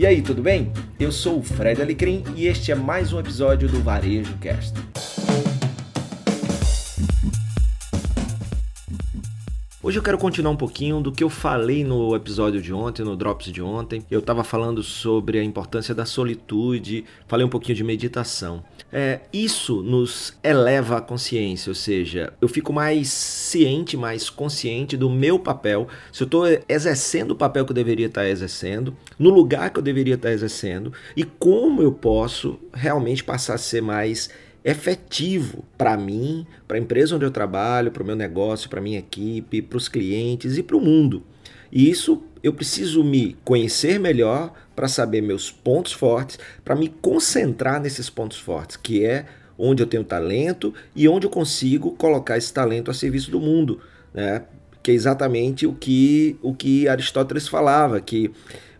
E aí, tudo bem? Eu sou o Fred Alecrim e este é mais um episódio do Varejo Cast. Hoje eu quero continuar um pouquinho do que eu falei no episódio de ontem, no Drops de ontem. Eu estava falando sobre a importância da solitude, falei um pouquinho de meditação. É, isso nos eleva a consciência, ou seja, eu fico mais ciente, mais consciente do meu papel, se eu estou exercendo o papel que eu deveria estar exercendo, no lugar que eu deveria estar exercendo e como eu posso realmente passar a ser mais efetivo para mim, para a empresa onde eu trabalho, para o meu negócio, para a minha equipe, para os clientes e para o mundo. E isso eu preciso me conhecer melhor para saber meus pontos fortes, para me concentrar nesses pontos fortes, que é onde eu tenho talento e onde eu consigo colocar esse talento a serviço do mundo, né? Que é exatamente o que o que Aristóteles falava, que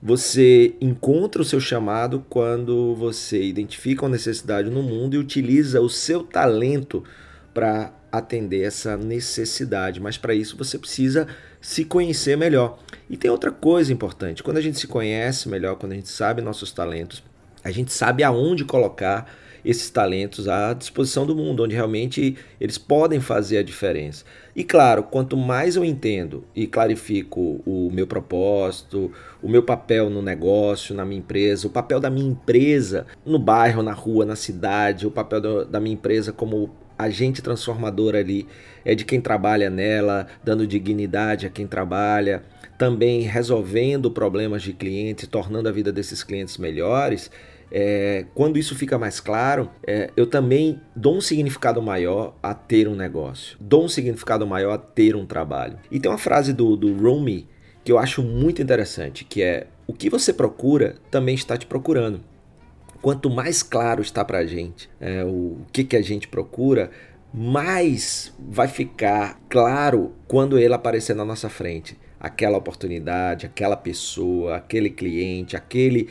você encontra o seu chamado quando você identifica uma necessidade no mundo e utiliza o seu talento para atender essa necessidade. Mas para isso você precisa se conhecer melhor. E tem outra coisa importante: quando a gente se conhece melhor, quando a gente sabe nossos talentos, a gente sabe aonde colocar esses talentos à disposição do mundo, onde realmente eles podem fazer a diferença. E claro, quanto mais eu entendo e clarifico o meu propósito, o meu papel no negócio, na minha empresa, o papel da minha empresa no bairro, na rua, na cidade, o papel da minha empresa como agente transformador ali é de quem trabalha nela, dando dignidade a quem trabalha, também resolvendo problemas de clientes, tornando a vida desses clientes melhores é, quando isso fica mais claro, é, eu também dou um significado maior a ter um negócio, dou um significado maior a ter um trabalho. E tem uma frase do, do Rumi que eu acho muito interessante, que é o que você procura também está te procurando. Quanto mais claro está para a gente é, o que, que a gente procura, mais vai ficar claro quando ele aparecer na nossa frente. Aquela oportunidade, aquela pessoa, aquele cliente, aquele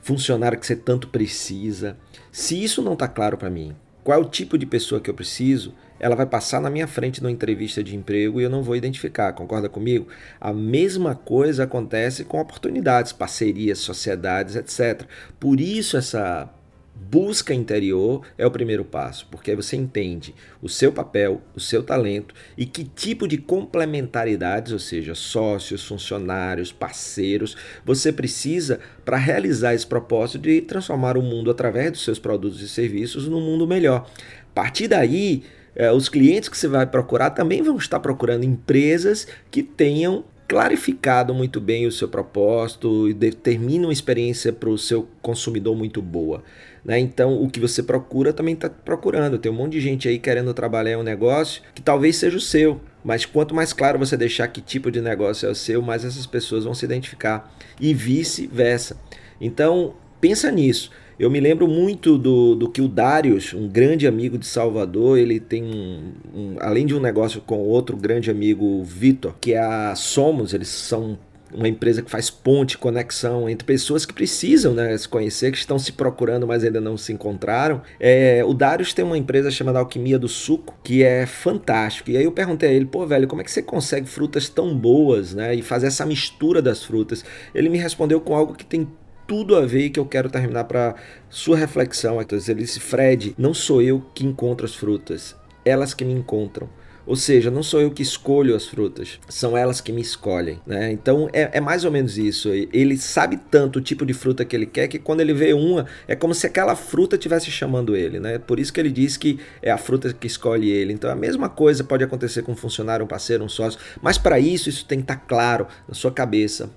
funcionário que você tanto precisa. Se isso não está claro para mim, qual é o tipo de pessoa que eu preciso, ela vai passar na minha frente numa entrevista de emprego e eu não vou identificar, concorda comigo? A mesma coisa acontece com oportunidades, parcerias, sociedades, etc. Por isso essa busca interior é o primeiro passo, porque aí você entende o seu papel, o seu talento e que tipo de complementaridades, ou seja, sócios, funcionários, parceiros, você precisa para realizar esse propósito de transformar o mundo através dos seus produtos e serviços num mundo melhor. A partir daí, eh, os clientes que você vai procurar também vão estar procurando empresas que tenham clarificado muito bem o seu propósito e determina uma experiência para o seu consumidor muito boa. Né? Então, o que você procura também está procurando. Tem um monte de gente aí querendo trabalhar um negócio que talvez seja o seu, mas quanto mais claro você deixar que tipo de negócio é o seu, mais essas pessoas vão se identificar e vice-versa. Então, pensa nisso. Eu me lembro muito do, do que o Darius, um grande amigo de Salvador, ele tem um, um, além de um negócio com outro grande amigo, Vitor, que é a Somos, eles são uma empresa que faz ponte, conexão entre pessoas que precisam né, se conhecer, que estão se procurando, mas ainda não se encontraram. É, o Darius tem uma empresa chamada Alquimia do Suco, que é fantástico. E aí eu perguntei a ele, pô, velho, como é que você consegue frutas tão boas, né? E fazer essa mistura das frutas? Ele me respondeu com algo que tem tudo a ver e que eu quero terminar para sua reflexão. Ele disse, Fred, não sou eu que encontro as frutas, elas que me encontram. Ou seja, não sou eu que escolho as frutas, são elas que me escolhem. Né? Então é, é, mais ou menos isso. Ele sabe tanto o tipo de fruta que ele quer que quando ele vê uma, é como se aquela fruta estivesse chamando ele. Né? Por isso que ele diz que é a fruta que escolhe ele. Então a mesma coisa pode acontecer com um funcionário, um parceiro, um sócio. Mas para isso, isso tem que estar tá claro na sua cabeça,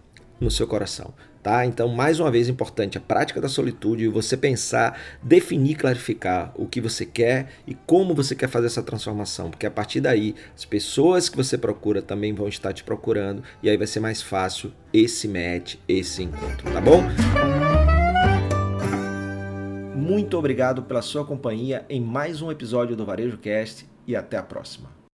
no seu coração. Tá? Então, mais uma vez, importante a prática da solitude, você pensar, definir, clarificar o que você quer e como você quer fazer essa transformação, porque a partir daí as pessoas que você procura também vão estar te procurando e aí vai ser mais fácil esse match, esse encontro, tá bom? Muito obrigado pela sua companhia em mais um episódio do Varejo Cast e até a próxima.